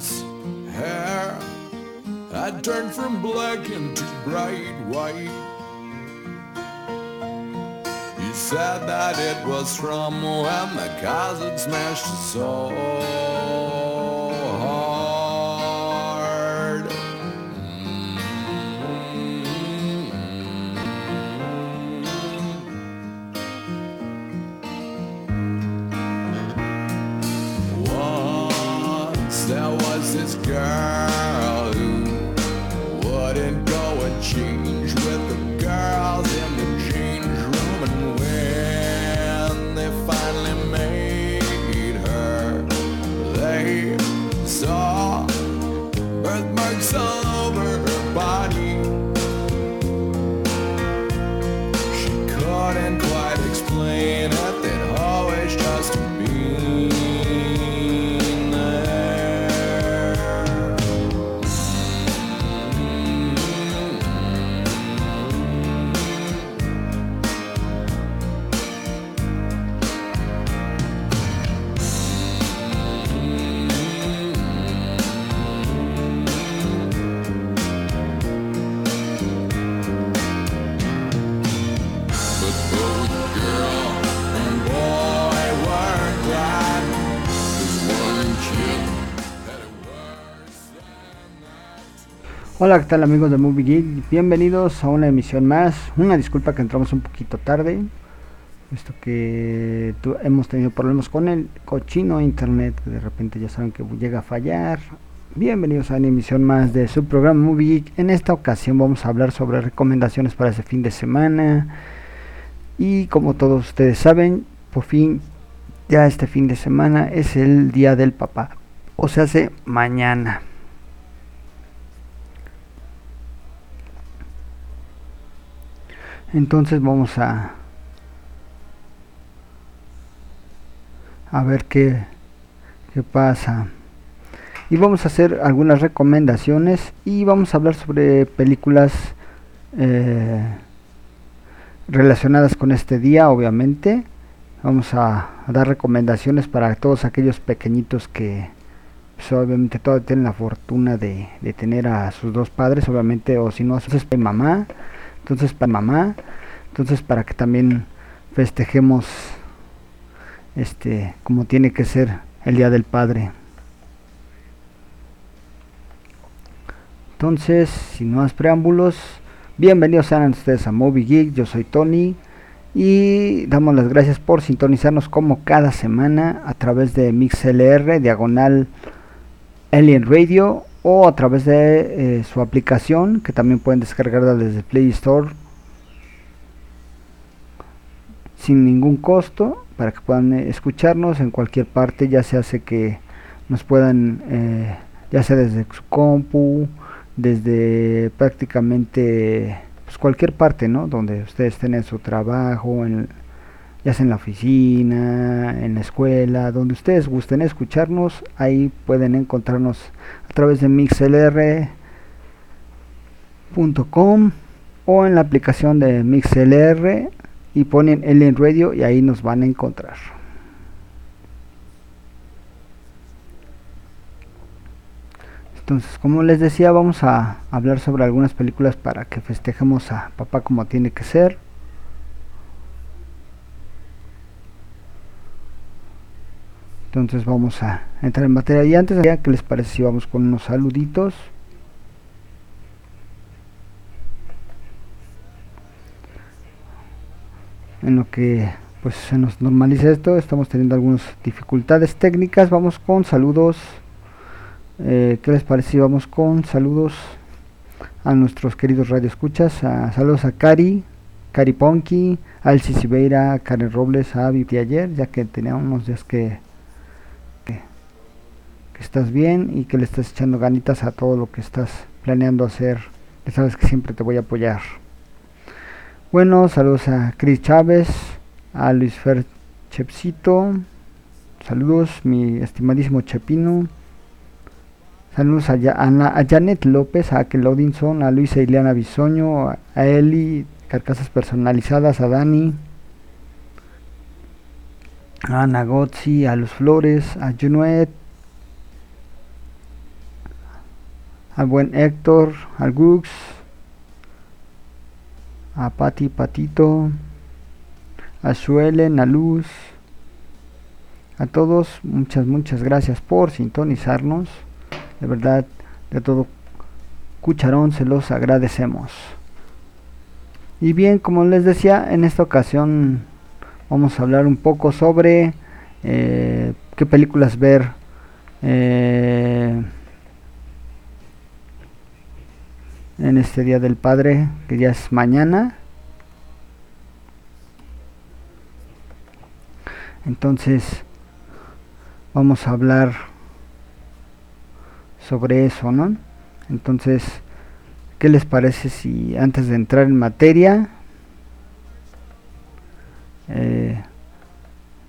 his hair had turned from black into bright white. He said that it was from when the cousin smashed his soul. Hola, ¿qué tal amigos de Movie Geek? Bienvenidos a una emisión más. Una disculpa que entramos un poquito tarde, visto que hemos tenido problemas con el cochino internet, que de repente ya saben que llega a fallar. Bienvenidos a una emisión más de su programa Movie Geek. En esta ocasión vamos a hablar sobre recomendaciones para ese fin de semana. Y como todos ustedes saben, por fin ya este fin de semana es el día del papá. O se hace mañana. Entonces vamos a a ver qué, qué pasa. Y vamos a hacer algunas recomendaciones y vamos a hablar sobre películas eh, relacionadas con este día obviamente. Vamos a, dar recomendaciones para todos aquellos pequeñitos que pues, obviamente todavía tienen la fortuna de, de, tener a sus dos padres obviamente o si no a su mamá entonces para mamá, entonces para que también festejemos este como tiene que ser el día del padre. Entonces, sin más preámbulos, bienvenidos sean ustedes a Movie Geek, yo soy Tony y damos las gracias por sintonizarnos como cada semana a través de MixLR, diagonal Alien Radio o a través de eh, su aplicación que también pueden descargarla desde Play Store sin ningún costo para que puedan eh, escucharnos en cualquier parte ya se hace que nos puedan eh, ya sea desde su compu desde prácticamente pues cualquier parte no donde ustedes estén en su trabajo en ya sea en la oficina, en la escuela, donde ustedes gusten escucharnos, ahí pueden encontrarnos a través de mixlr.com o en la aplicación de MixLR y ponen en Radio y ahí nos van a encontrar. Entonces, como les decía, vamos a hablar sobre algunas películas para que festejemos a papá como tiene que ser. Entonces vamos a entrar en materia. Y antes, ¿qué les parece si vamos con unos saluditos? En lo que pues se nos normalice esto, estamos teniendo algunas dificultades técnicas, vamos con saludos, eh, ¿qué les parece si vamos con saludos a nuestros queridos radioescuchas, a, saludos a Cari, Cari Ponky, a Karen Robles, a Vivi ayer, ya que tenía unos días que, que estás bien y que le estás echando ganitas a todo lo que estás planeando hacer, ya sabes que siempre te voy a apoyar. Bueno, saludos a Chris Chávez, a Luis Fer Chepsito, saludos mi estimadísimo Chepino, saludos a, a, Janet López, a Akel Odinson, a Luisa Ileana Bisoño, a, Eli, carcasas personalizadas, a Dani, a Ana Gotzi, a Luz Flores, a Junuet, al buen Héctor, al Gux, a Pati Patito, a Suelen, a Luz, a todos, muchas, muchas gracias por sintonizarnos. De verdad, de todo cucharón se los agradecemos. Y bien, como les decía, en esta ocasión vamos a hablar un poco sobre eh, qué películas ver. Eh, en este Día del Padre, que ya es mañana. Entonces, vamos a hablar sobre eso, ¿no? Entonces, ¿qué les parece si antes de entrar en materia, eh,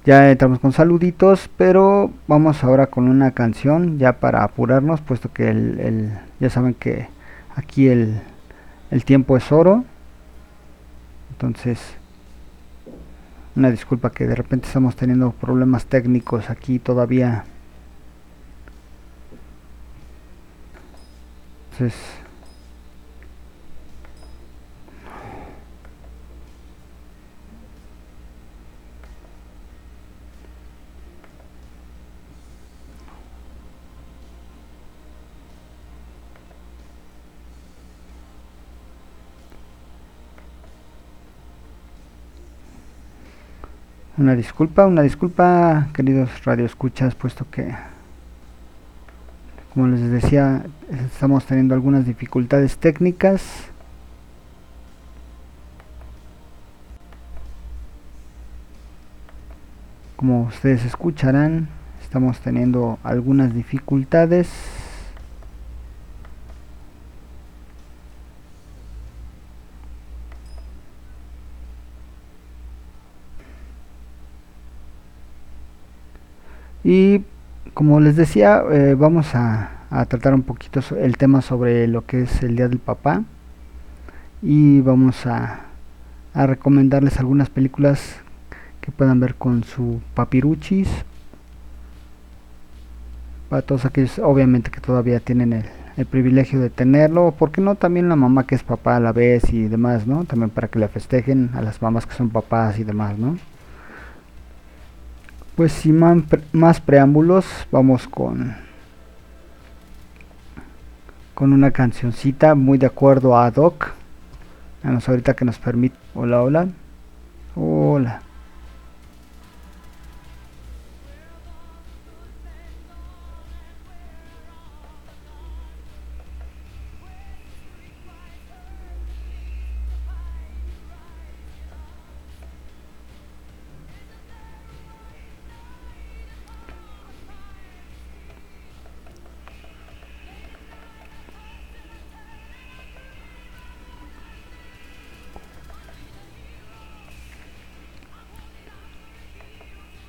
ya entramos con saluditos, pero vamos ahora con una canción ya para apurarnos, puesto que el ya saben que aquí el, el tiempo es oro. Entonces una disculpa que de repente estamos teniendo problemas técnicos aquí todavía. Entonces Una disculpa, una disculpa, queridos radioescuchas, puesto que, como les decía, estamos teniendo algunas dificultades técnicas. Como ustedes escucharán, estamos teniendo algunas dificultades. Y como les decía, eh, vamos a, tratar un poquito el tema sobre lo que es el Día del Papá. Y vamos a, recomendarles algunas películas que puedan ver con su papiruchis. Para todos aquellos, obviamente, que todavía tienen el, el privilegio de tenerlo. O por qué no también la mamá que es papá a la vez y demás, ¿no? También para que le festejen a las mamás que son papás y demás, ¿no? Pues sin más preámbulos, vamos con con una cancioncita muy de acuerdo a Doc. Vamos ahorita que nos permite. Hola, hola. Hola.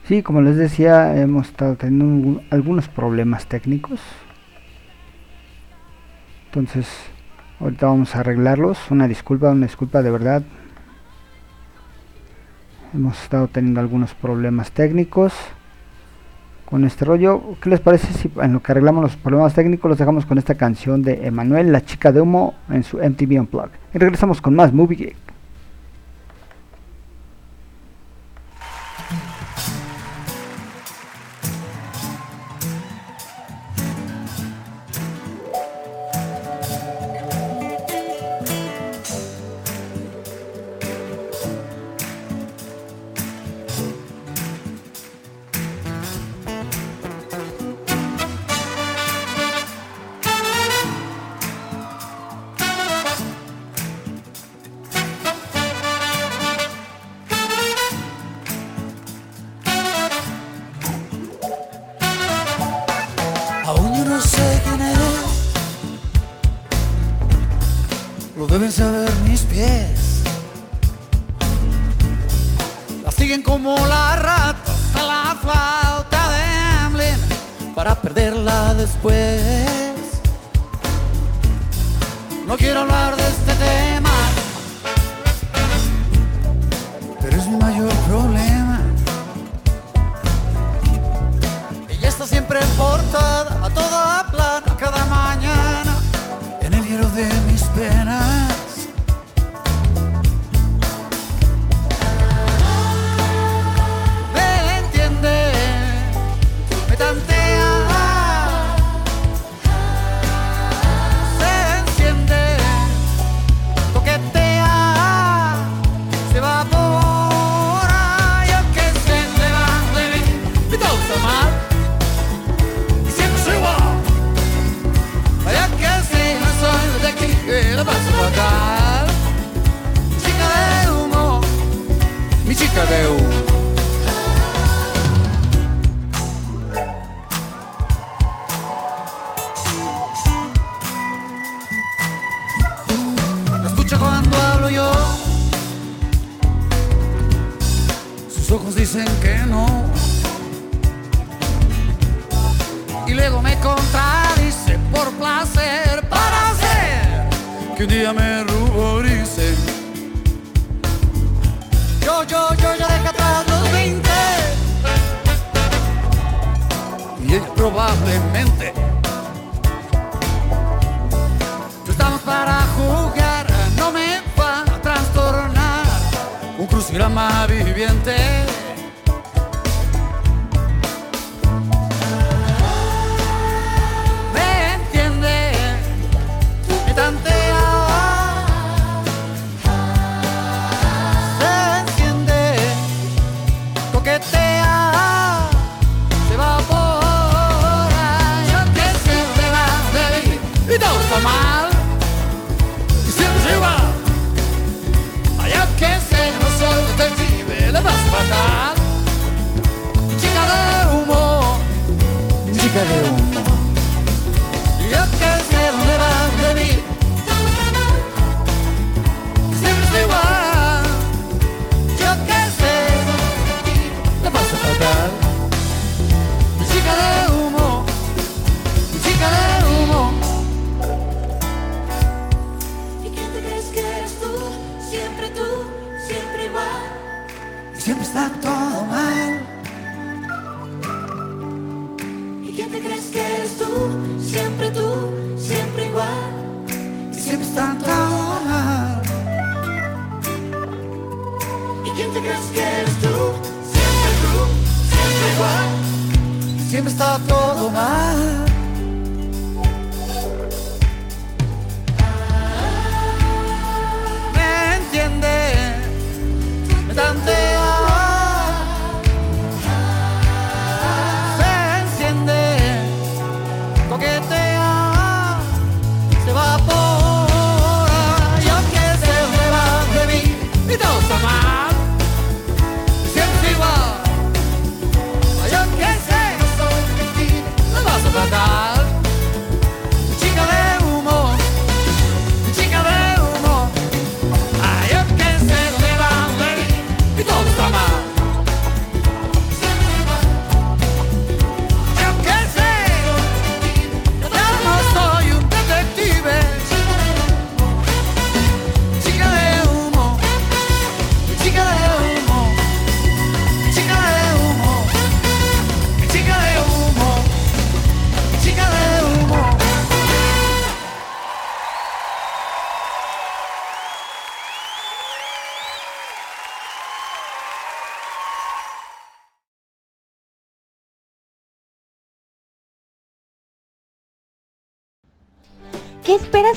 Sí, como les decía, hemos estado teniendo algunos problemas técnicos. Entonces, ahorita vamos a arreglarlos. Una disculpa, una disculpa de verdad. Hemos estado teniendo algunos problemas técnicos con este rollo. ¿Qué les parece si en lo que arreglamos los problemas técnicos los dejamos con esta canción de Emanuel, la chica de humo, en su MTV Unplugged? Y regresamos con más Movie Geek.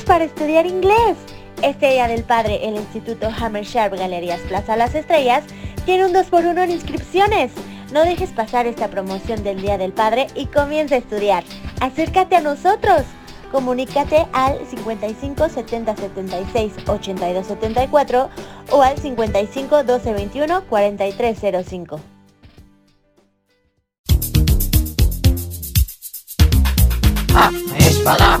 para estudiar inglés. Este Día del Padre, el Instituto Hammersharp Galerías Plaza Las Estrellas tiene un 2x1 en inscripciones. No dejes pasar esta promoción del Día del Padre y comienza a estudiar. Acércate a nosotros. Comunícate al 55 70 76 82 74 o al 55 12 21 43 05. Ah, es para.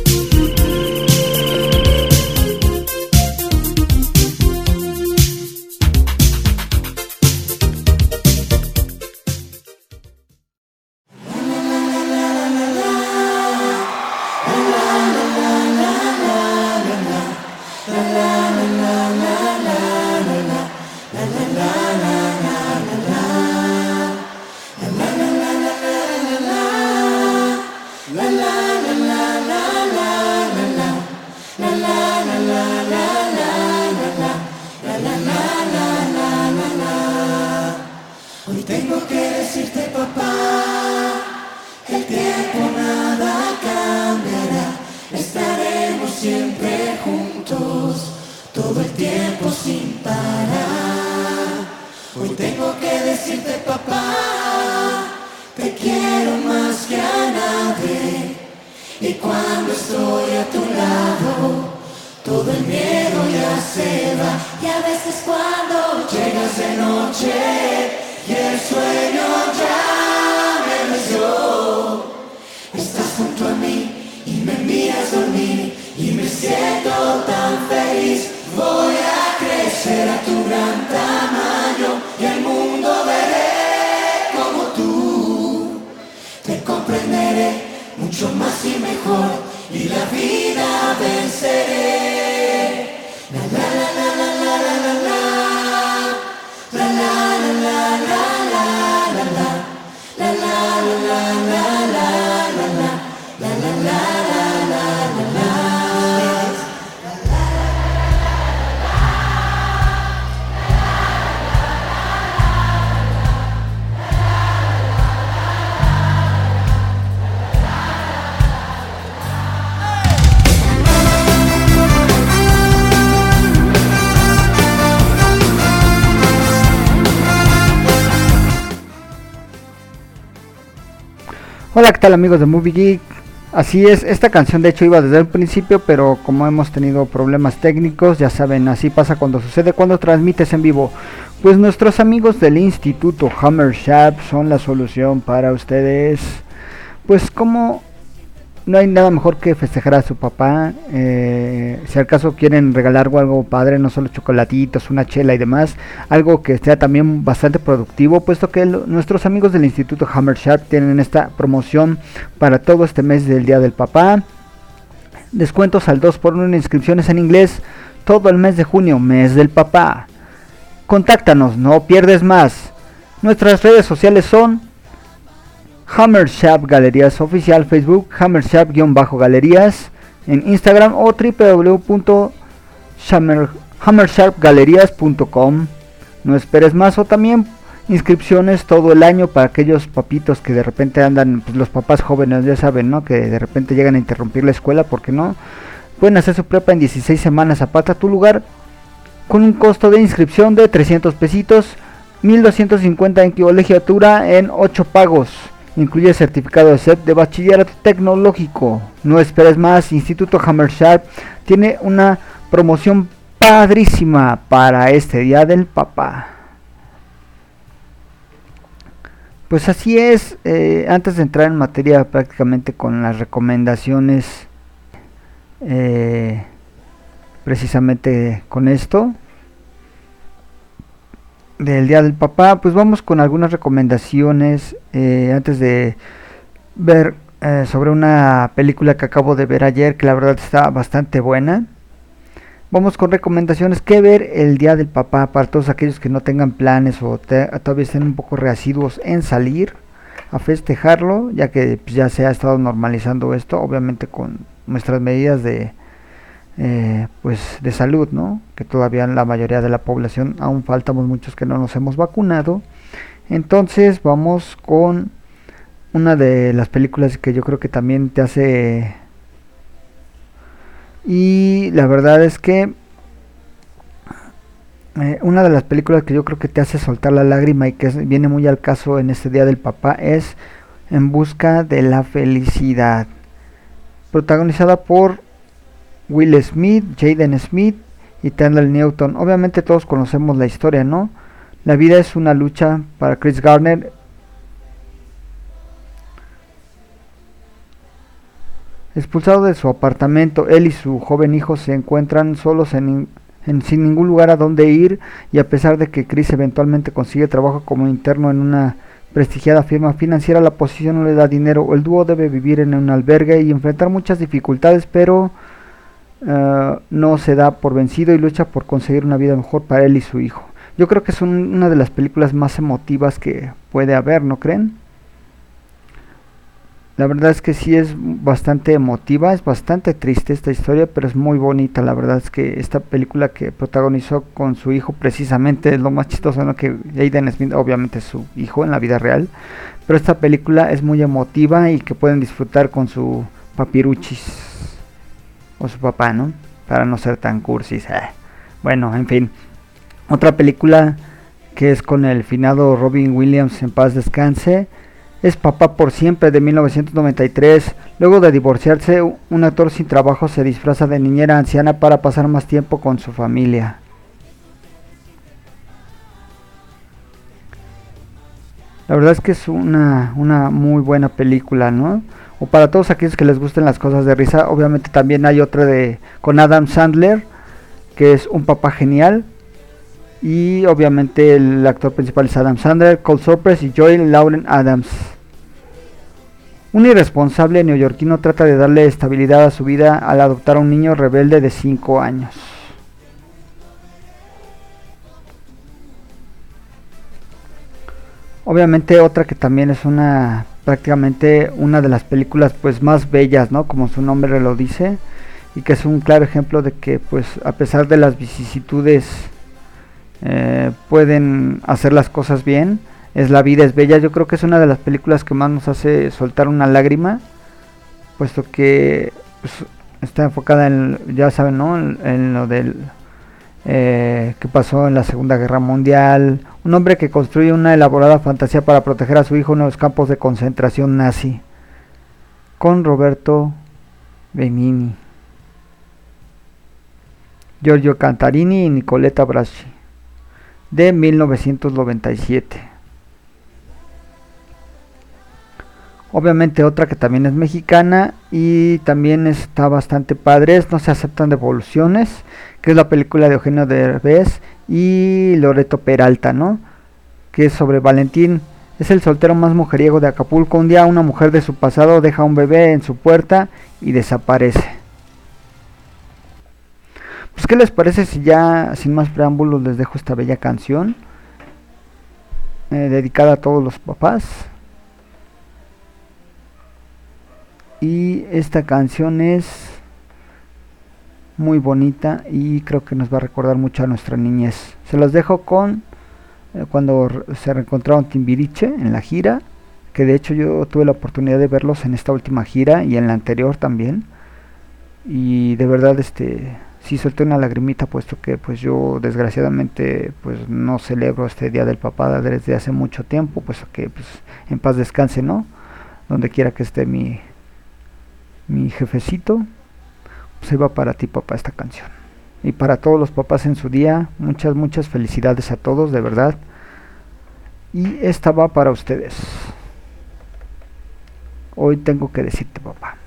Hola, ¿qué tal amigos de Movie Geek? Así es, esta canción de hecho iba desde el principio, pero como hemos tenido problemas técnicos, ya saben, así pasa cuando sucede cuando transmites en vivo. Pues nuestros amigos del Instituto Hammer Sharp son la solución para ustedes. Pues como no hay nada mejor que festejar a su papá. eh, si al caso quieren regalar algo, padre, no solo chocolatitos, una chela y demás, algo que sea también bastante productivo, puesto que nuestros amigos del Instituto Hammer Sharp tienen esta promoción para todo este mes del Día del Papá. Descuentos al 2 por 1 en inscripciones en inglés todo el mes de junio, mes del papá. Contáctanos, no pierdes más. Nuestras redes sociales son Hammer Sharp Galerías Oficial, Facebook, Hammer Sharp-Galerías, en Instagram o www.hammersharpgalerías.com. No esperes más o también inscripciones todo el año para aquellos papitos que de repente andan, pues, los papás jóvenes ya saben, ¿no? Que de repente llegan a interrumpir la escuela porque no. Pueden hacer su prepa en 16 semanas, aparta tu lugar con un costo de inscripción de 300 pesitos, 1250 en colegiatura en 8 pagos. Incluye certificado de SEP de bachillerato tecnológico. No esperes más, Instituto Hammer Sharp tiene una promoción padrísima para este Día del Papá. Pues así es, eh, antes de entrar en materia prácticamente con las recomendaciones, eh, precisamente con esto, del Día del Papá, pues vamos con algunas recomendaciones eh, antes de ver eh, sobre una película que acabo de ver ayer, que la verdad está bastante buena. Vamos con recomendaciones que ver el Día del Papá para todos aquellos que no tengan planes o te- todavía estén un poco reasiduos en salir a festejarlo, ya que pues, ya se ha estado normalizando esto, obviamente con nuestras medidas de eh, pues de salud, ¿no? Que todavía la mayoría de la población aún faltamos muchos que no nos hemos vacunado. Entonces vamos con una de las películas que yo creo que también te hace y la verdad es que eh, una de las películas que yo creo que te hace soltar la lágrima y que viene muy al caso en este día del papá es En busca de la felicidad, protagonizada por Will Smith, Jaden Smith y Tendall Newton. Obviamente todos conocemos la historia, ¿no? La vida es una lucha para Chris Garner. Expulsado de su apartamento, él y su joven hijo se encuentran solos en, sin ningún lugar a donde ir y a pesar de que Chris eventualmente consigue trabajo como interno en una prestigiada firma financiera, la posición no le da dinero. El dúo debe vivir en un albergue y enfrentar muchas dificultades, pero eh, no se da por vencido y lucha por conseguir una vida mejor para él y su hijo. Yo creo que es un- una de las películas más emotivas que puede haber, ¿no creen? La verdad es que sí es bastante emotiva, es bastante triste esta historia, pero es muy bonita. La verdad es que esta película que protagonizó con su hijo precisamente es lo más chistoso, ¿no? Que Jaden Smith obviamente es su hijo en la vida real, pero esta película es muy emotiva y que pueden disfrutar con su papiruchis o su papá, ¿no? Para no ser tan cursis. ah. Bueno, en fin. Otra película que es con el finado Robin Williams en paz descanse es Papá por siempre de 1993. Luego de divorciarse, un actor sin trabajo se disfraza de niñera anciana para pasar más tiempo con su familia. La verdad es que es una, una muy buena película, ¿no? O para todos aquellos que les gusten las cosas de risa, obviamente también hay otra de con Adam Sandler, que es un papá genial. Y obviamente el actor principal es Adam Sandler, Cole Surprise y Joy Lauren Adams. Un irresponsable neoyorquino trata de darle estabilidad a su vida al adoptar a un niño rebelde de 5 años. Obviamente otra que también es una prácticamente una de las películas pues más bellas, ¿no? Como su nombre lo dice y que es un claro ejemplo de que pues a pesar de las vicisitudes eh, pueden hacer las cosas bien. Es La vida es bella. Yo creo que es una de las películas que más nos hace soltar una lágrima, puesto que pues, está enfocada en, ya saben, ¿no? En, en lo del eh, que pasó en la Segunda Guerra Mundial. Un hombre que construye una elaborada fantasía para proteger a su hijo en los campos de concentración nazi. Con Roberto Benini, Giorgio Cantarini y Nicoletta Braschi de 1997. Obviamente otra que también es mexicana y también está bastante padre, No se aceptan devoluciones, que es la película de Eugenio Derbez y Loreto Peralta, ¿no? Que es sobre Valentín, es el soltero más mujeriego de Acapulco. Un día una mujer de su pasado deja un bebé en su puerta y desaparece. Pues qué les parece si ya sin más preámbulos les dejo esta bella canción eh, dedicada a todos los papás. Y esta canción es muy bonita y creo que nos va a recordar mucho a nuestra niñez. Se los dejo con eh, cuando se reencontraron Timbiriche en la gira, que de hecho yo tuve la oportunidad de verlos en esta última gira y en la anterior también. Y de verdad este sí solté una lagrimita puesto que pues yo desgraciadamente pues no celebro este día del papá desde hace mucho tiempo, puesto que pues en paz descanse, ¿no? Donde quiera que esté mi mi jefecito, se va para ti papá esta canción. Y para todos los papás en su día, muchas, muchas felicidades a todos, de verdad. Y esta va para ustedes. Hoy tengo que decirte papá.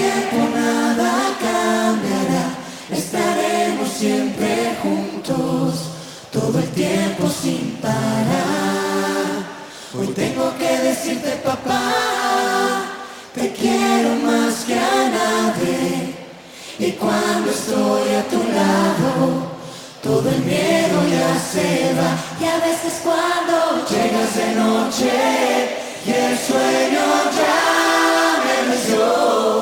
Nada cambiará, estaremos siempre juntos, todo el tiempo sin parar. Hoy tengo que decirte papá, te quiero más que a nadie, y cuando estoy a tu lado, todo el miedo ya se va, y a veces cuando llegas de noche, y el sueño ya me venció.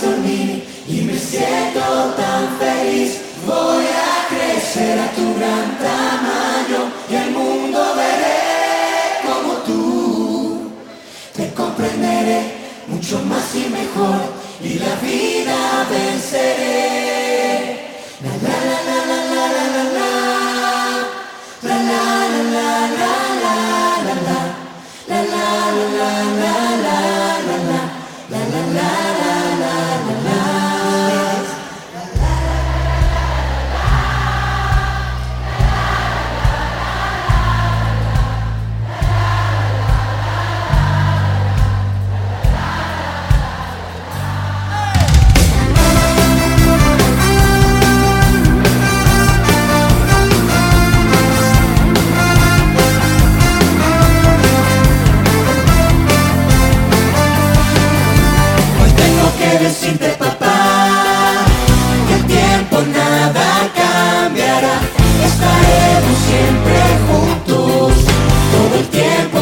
Dormir y me siento tan feliz. Voy a crecer a tu gran tamaño y el mundo veré como tú. Te comprenderé mucho más y mejor, y la vida venceré.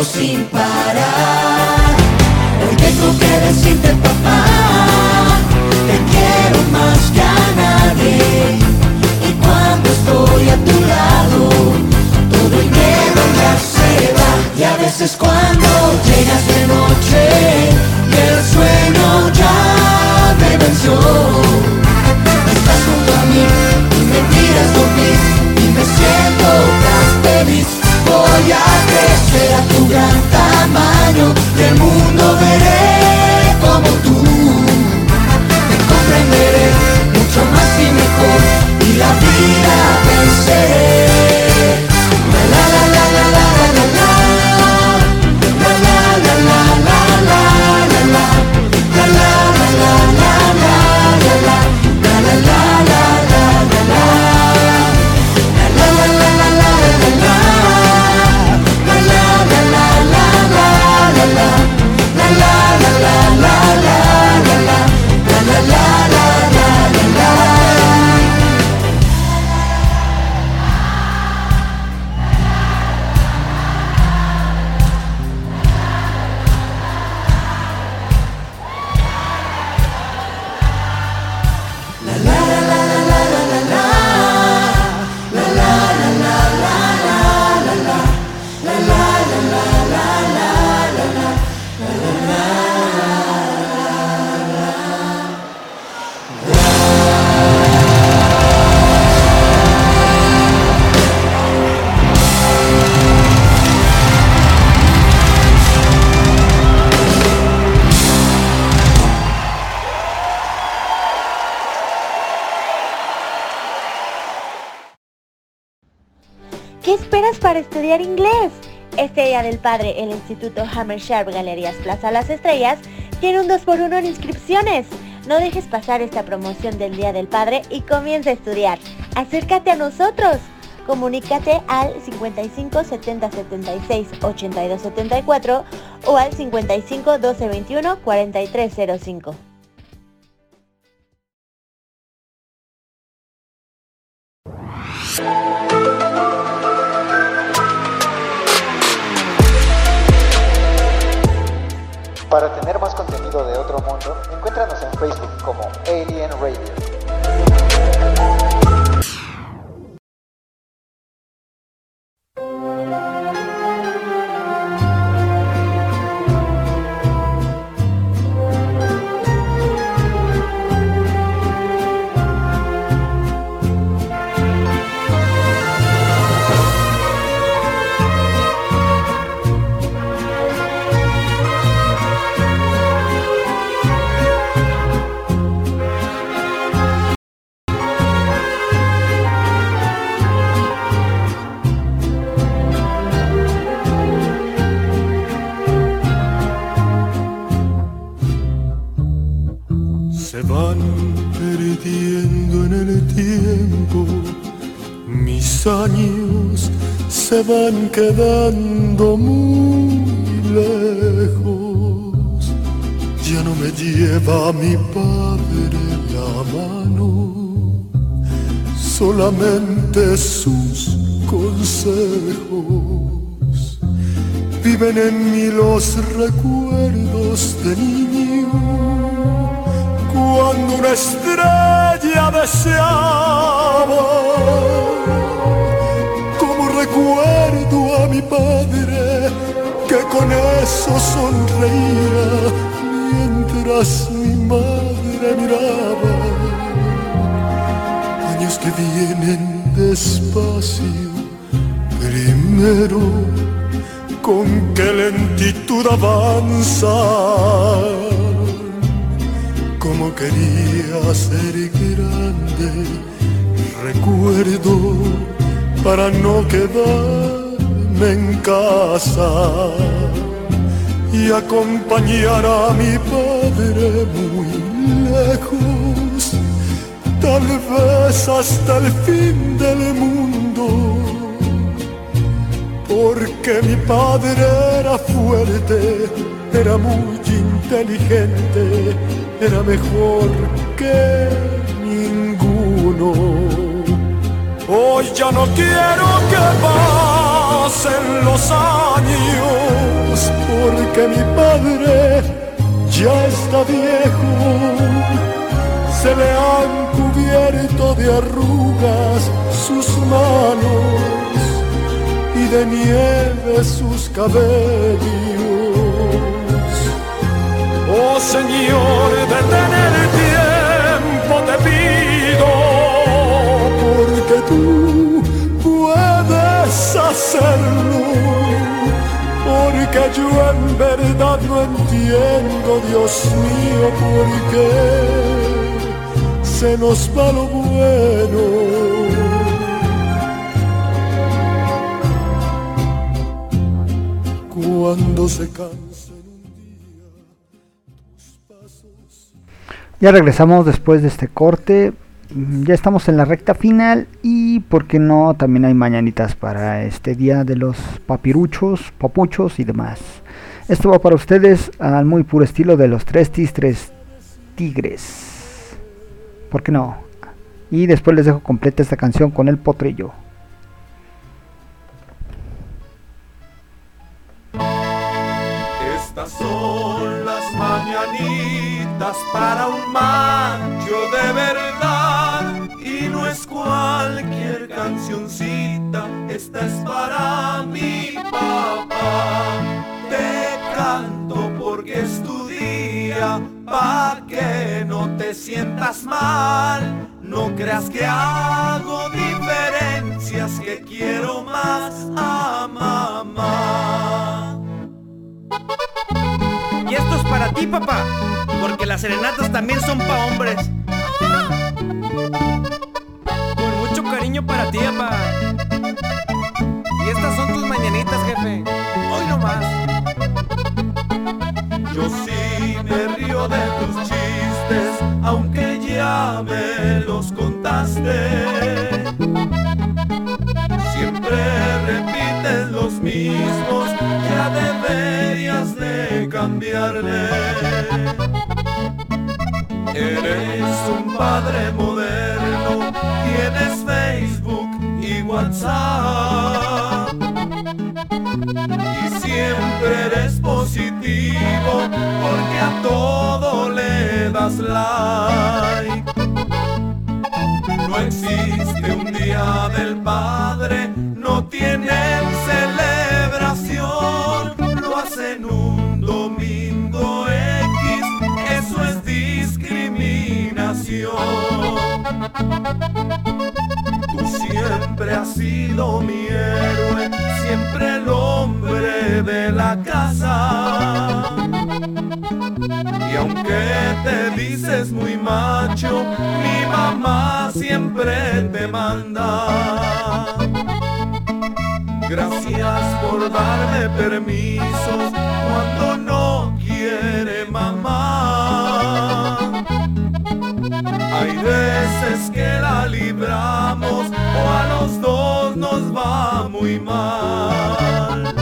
Sin parar. Hoy tengo que decirte papá, te quiero más que a nadie. Y cuando estoy a tu lado, todo el miedo ya se va. Y a veces cuando llegas de noche y el sueño ya me venció, tu gran tamaño y el mundo veré como tú. Te comprenderé mucho más y mejor y la vida venceré. Padre, el Instituto Hammersharp Galerías Plaza Las Estrellas tiene un 2x1 en inscripciones. No dejes pasar esta promoción del Día del Padre y comienza a estudiar. Acércate a nosotros. Comunícate al 55 70 76 82 74 o al 55 12 21 43 05. Para tener más contenido de otro mundo, encuéntranos en Facebook como Alien Radio. Quedando muy lejos. Ya no me lleva mi padre la mano, solamente sus consejos. Viven en mí los recuerdos de niño cuando una estrella deseaba, recuerdo a mi padre que con eso sonreía mientras mi madre miraba. Años que vienen despacio, primero con qué lentitud avanza. Como quería ser grande, recuerdo para no quedarme en casa y acompañar a mi padre muy lejos, tal vez hasta el fin del mundo, porque mi padre era fuerte, era muy inteligente, era mejor que ninguno. Hoy ya no quiero que pasen los años, porque mi padre ya está viejo. Se le han cubierto de arrugas sus manos y de nieve sus cabellos. Oh Señor, detén el tiempo, te pido, hacerlo. Porque yo en verdad no entiendo, Dios mío, por qué se nos va lo bueno. Cuando se cansen un día tus pasos. Ya regresamos después de este corte. Mm, Ya estamos en la recta final y, ¿por qué no? También hay mañanitas para este día de los papiruchos, papuchos y demás. Esto va para ustedes al muy puro estilo de los tres tis, tres tigres. ¿Por qué no? Y después les dejo completa esta canción con el potrillo. Estas son las mañanitas para un macho cancioncita, esta es para mi papá. Te canto porque es tu día, pa' que no te sientas mal. No creas que hago diferencias, que quiero más a mamá. Y esto es para ti, papá, porque las serenatas también son pa' hombres. Para ti, papá. Y estas son tus mañanitas, jefe. Hoy nomás. Yo sí me río de tus chistes, aunque ya me los contaste. Siempre repites los mismos, ya deberías de cambiarle. Eres un padre moderno, tienes Facebook y WhatsApp. Y siempre eres positivo porque a todo le das like. No existe un día del padre, no tienen celebración. Lo hacen un domingo X, eso es discriminación. Siempre has sido mi héroe, siempre el hombre de la casa. Y aunque te dices muy macho, mi mamá siempre te manda. Gracias por darme permisos cuando no nos va muy mal.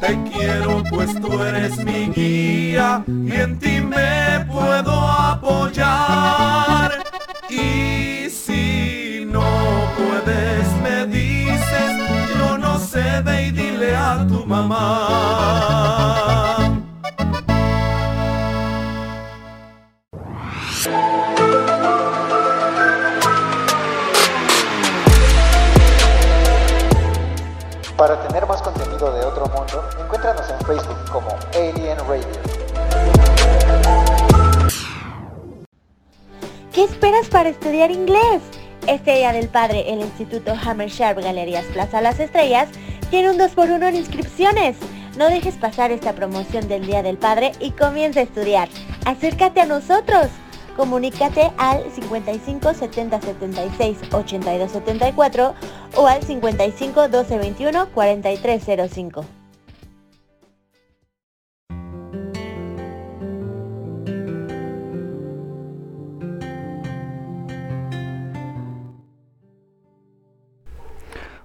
Te quiero pues tú eres mi guía y en ti me puedo apoyar. Y si no puedes me dices, yo no sé, ve y dile a tu mamá. Para tener más contenido de otro mundo, encuéntranos en Facebook como Alien Radio. ¿Qué esperas para estudiar inglés? Este Día del Padre, el Instituto Hammersharp Galerías Plaza Las Estrellas tiene un 2x1 en inscripciones. No dejes pasar esta promoción del Día del Padre y comienza a estudiar. Acércate a nosotros. Comunícate al 55 70 76 82 74 o al 55 12 21 43 05.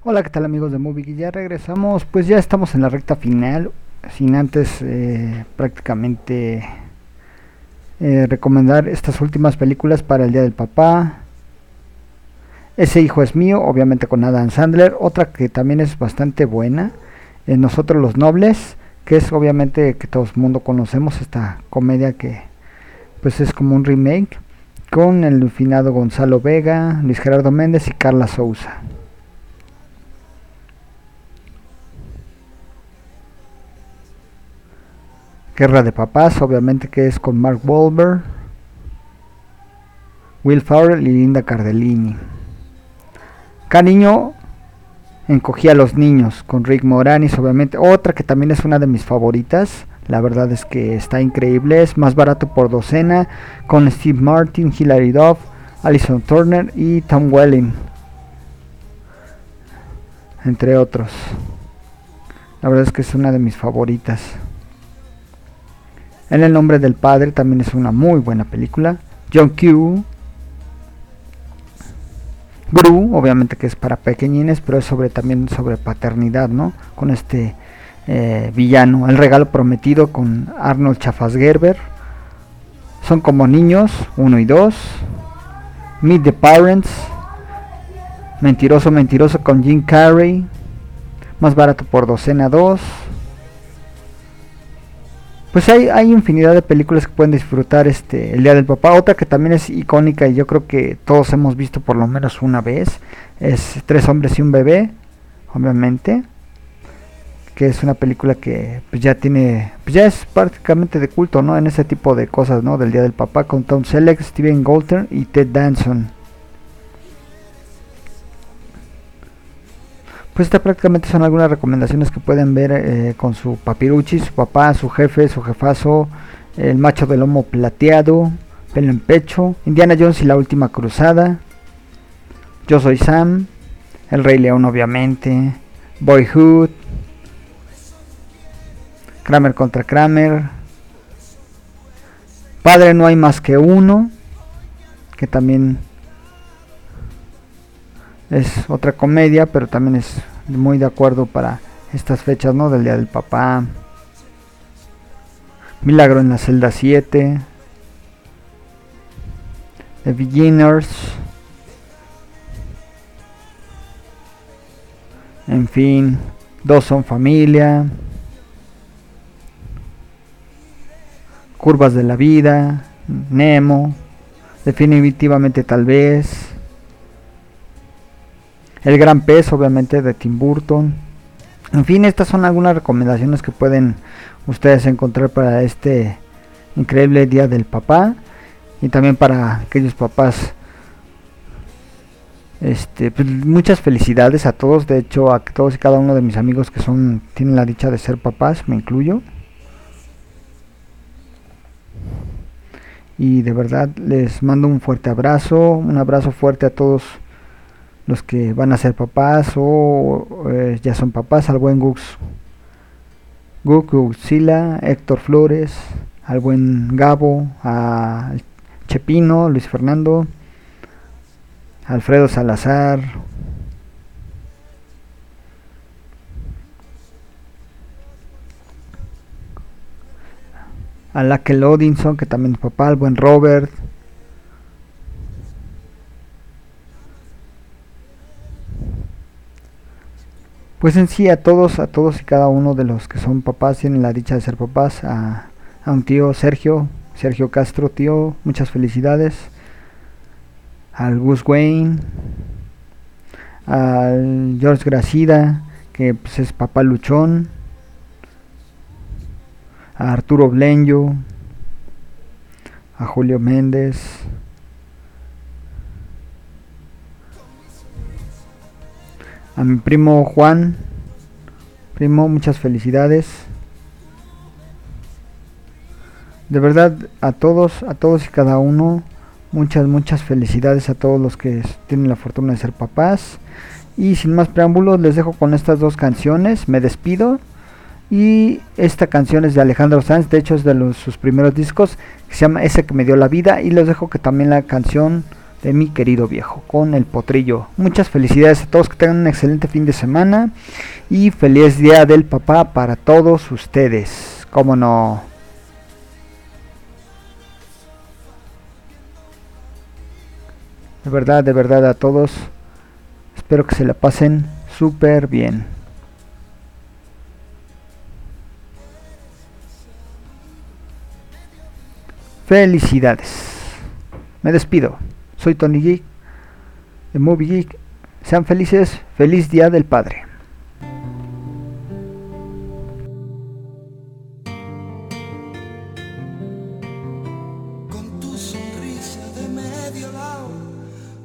Hola, ¿qué tal amigos de Movie? Ya regresamos, pues ya estamos en la recta final, sin antes eh, prácticamente eh, recomendar estas últimas películas para el Día del Papá. Ese hijo es mío, obviamente con Adam Sandler. Otra que también es bastante buena, es Nosotros los Nobles, que es obviamente que todo el mundo conocemos, esta comedia que pues es como un remake, con el finado Gonzalo Vega, Luis Gerardo Méndez y Carla Souza. Guerra de Papás, obviamente que es con Mark Wahlberg, Will Ferrell y Linda Cardellini. Cariño encogía a los niños con Rick Moranis, obviamente. Otra que también es una de mis favoritas. La verdad es que está increíble. Es más barato por docena. Con Steve Martin, Hilary Duff, Alison Turner y Tom Welling. Entre otros. La verdad es que es una de mis favoritas. En el nombre del padre también es una muy buena película. John Q. Gru, obviamente que es para pequeñines, pero es sobre también sobre paternidad, ¿no? Con este eh, villano, El regalo prometido con Arnold Schwarzenegger. Son como niños, uno y dos. Meet the Parents. Mentiroso, mentiroso con Jim Carrey. Más barato por docena 2. Pues hay, hay infinidad de películas que pueden disfrutar este el Día del Papá. Otra que también es icónica y yo creo que todos hemos visto por lo menos una vez es Tres hombres y un bebé, obviamente. Que es una película que pues ya tiene, pues ya es prácticamente de culto, ¿no? En ese tipo de cosas, ¿no? Del Día del Papá con Tom Selleck, Steven Goulter y Ted Danson. Pues estas prácticamente son algunas recomendaciones que pueden ver eh, con su papiruchi, su papá, su jefe, su jefazo, el macho de lomo plateado, pelo en pecho, Indiana Jones y la última cruzada, Yo soy Sam, El Rey León obviamente, Boyhood, Kramer contra Kramer, Padre no hay más que uno, que también es otra comedia, pero también es muy de acuerdo para estas fechas, ¿no? Del Día del Papá. Milagro en la celda 7. The Beginners. En fin, dos son familia. Curvas de la vida. Nemo. Definitivamente tal vez. El Gran Pez, obviamente, de Tim Burton. En fin, estas son algunas recomendaciones que pueden ustedes encontrar para este increíble Día del Papá. Y también para aquellos papás. Este, pues, muchas felicidades a todos. De hecho, a todos y cada uno de mis amigos que son tienen la dicha de ser papás, me incluyo. Y de verdad les mando un fuerte abrazo, un abrazo fuerte a todos los que van a ser papás o eh, ya son papás, al buen Gux, Gux Sila, Héctor Flores, al buen Gabo, a Chepino, Luis Fernando, Alfredo Salazar, a Lakel Odinson, que también es papá, al buen Robert, pues en sí a todos, a todos y cada uno de los que son papás, tienen la dicha de ser papás, a, un tío Sergio, Sergio Castro, tío, muchas felicidades, al Gus Wayne, al George Gracida, que pues, es papá luchón, a Arturo Blenyo, a Julio Méndez, A mi primo Juan. Primo, muchas felicidades. De verdad, a todos, a todos y cada uno, muchas, muchas felicidades a todos los que tienen la fortuna de ser papás. Y sin más preámbulos, les dejo con estas dos canciones. Me despido. Y esta canción es de Alejandro Sanz, de hecho es de los, sus primeros discos, que se llama Ese que me dio la vida. Y les dejo que también la canción de mi querido viejo, con el potrillo. Muchas felicidades a todos, que tengan un excelente fin de semana. Y feliz día del papá para todos ustedes. Como no. De verdad, de verdad a todos. Espero que se la pasen súper bien. Felicidades. Me despido. Soy Tony Geek de Movie Geek. Sean felices. Feliz Día del Padre. Con tu sonrisa de medio lado,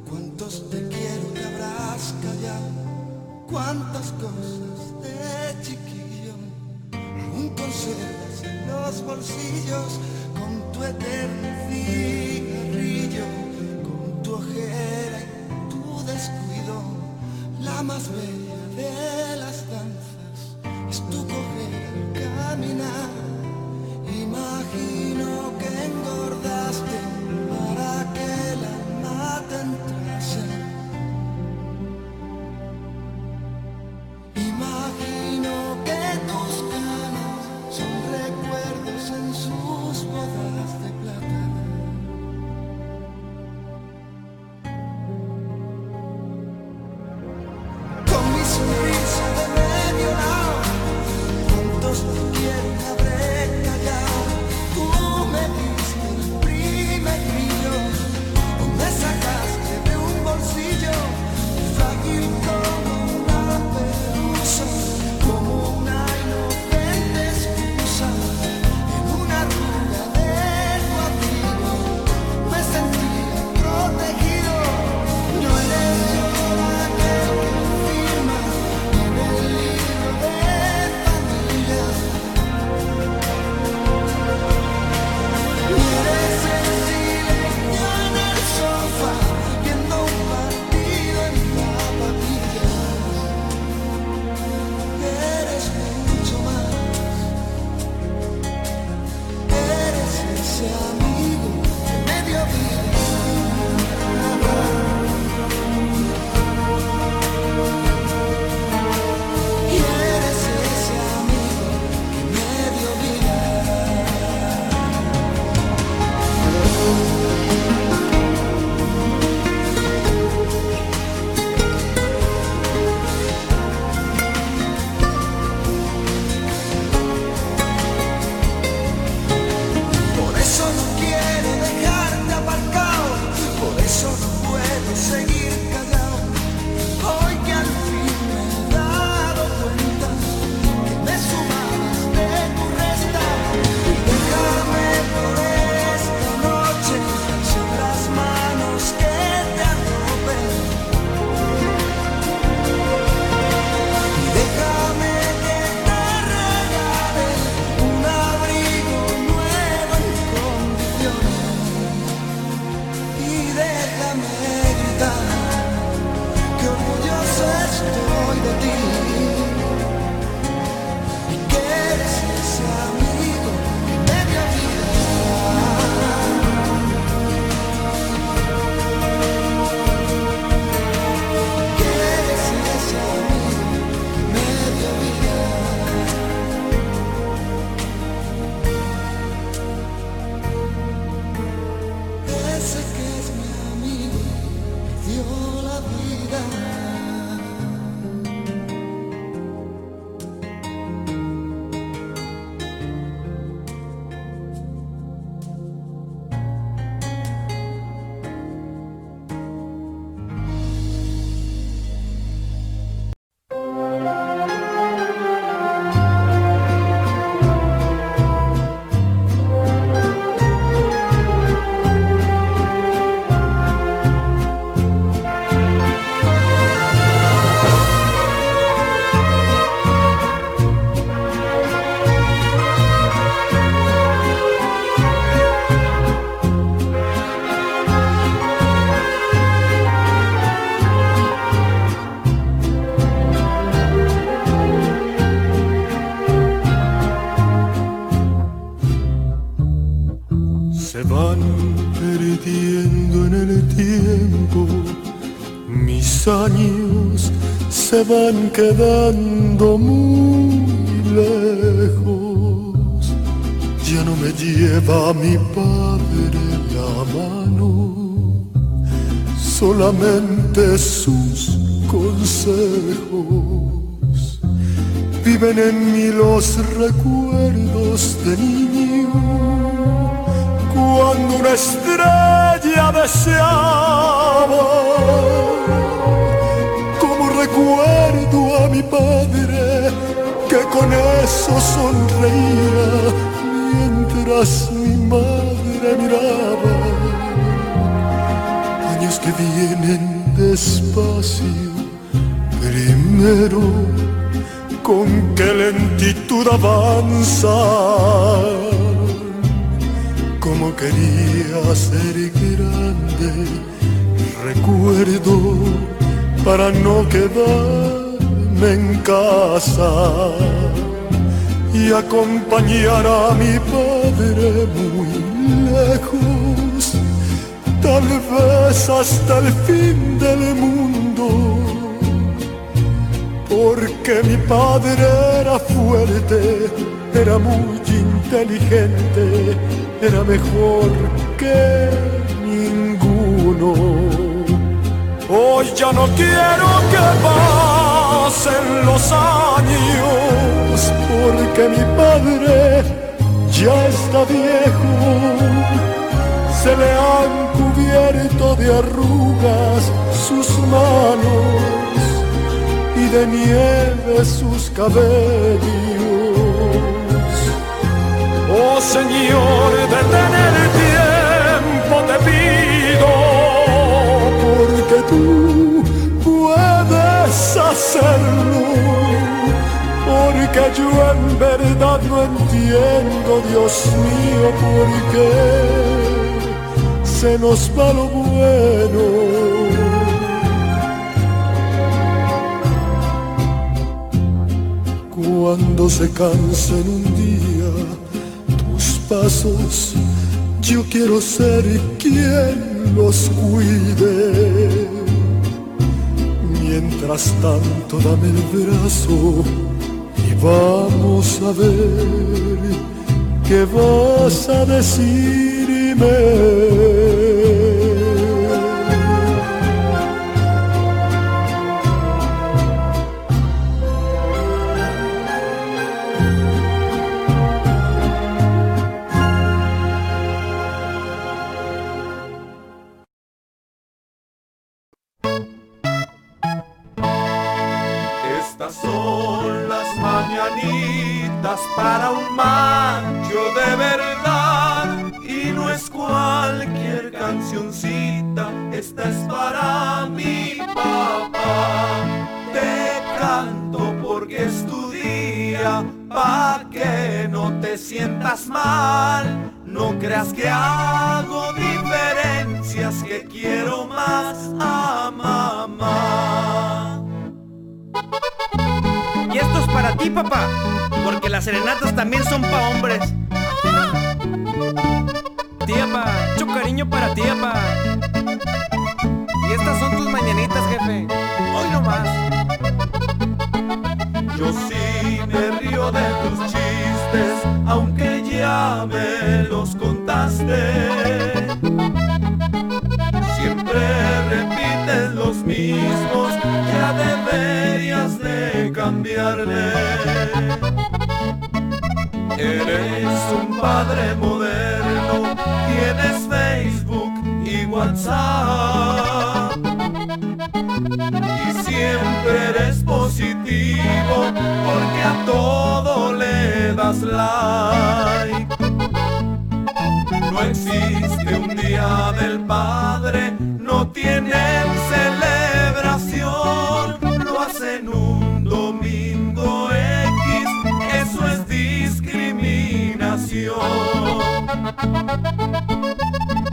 cuántos te quiero te habrás callado, cuántas cosas de chiquillo aún conservas en los bolsillos con tu eterno cigarrillo, más bella de las van quedando muy lejos, ya no me lleva mi padre la mano, solamente sus consejos. Viven en mí los recuerdos de niño, cuando una estrella deseaba, recuerdo a mi padre que con eso sonreía mientras mi madre miraba. Años que vienen despacio, primero con qué lentitud avanza. Como quería ser grande, recuerdo para no quedarme en casa y acompañar a mi padre muy lejos, tal vez hasta el fin del mundo porque mi padre era fuerte, era muy inteligente, era mejor que ninguno. Hoy ya no quiero que pasen los años, porque mi padre ya está viejo, se le han cubierto de arrugas sus manos y de nieve sus cabellos. Oh Señor, detén tú puedes hacerlo. Porque yo en verdad no entiendo, Dios mío, por qué se nos va lo bueno. cuando se cansen un día tus pasos, yo quiero ser quien los cuide. Mientras tanto dame el brazo y vamos a ver qué vas a decirme. Porque las serenatas también son pa' hombres. Tía, pa, mucho cariño para ti, pa. Y estas son tus mañanitas, jefe. Hoy nomás. Yo sí me río de tus chistes, aunque ya me los contaste. Siempre repites los mismos, ya deberías de cambiarle. Eres un padre moderno, tienes Facebook y WhatsApp. Y siempre eres positivo porque a todo le das like. No existe un día del padre, no tienen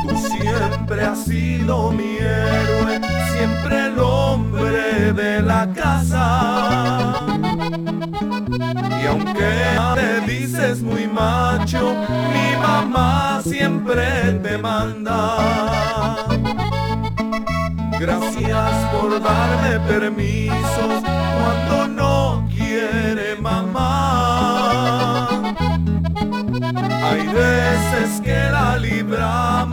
Tú siempre has sido mi héroe, siempre el hombre de la casa. Y aunque te dices muy macho, mi mamá siempre me manda. Gracias por darme permisos cuando no quiere mamá. Hay veces que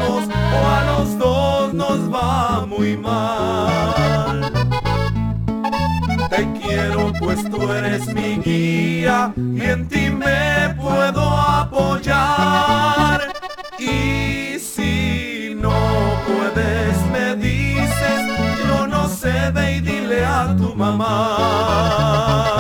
o a los dos nos va muy mal. Te quiero pues tú eres mi guía y en ti me puedo apoyar. Y si no puedes me dices, yo no sé, ve y dile a tu mamá.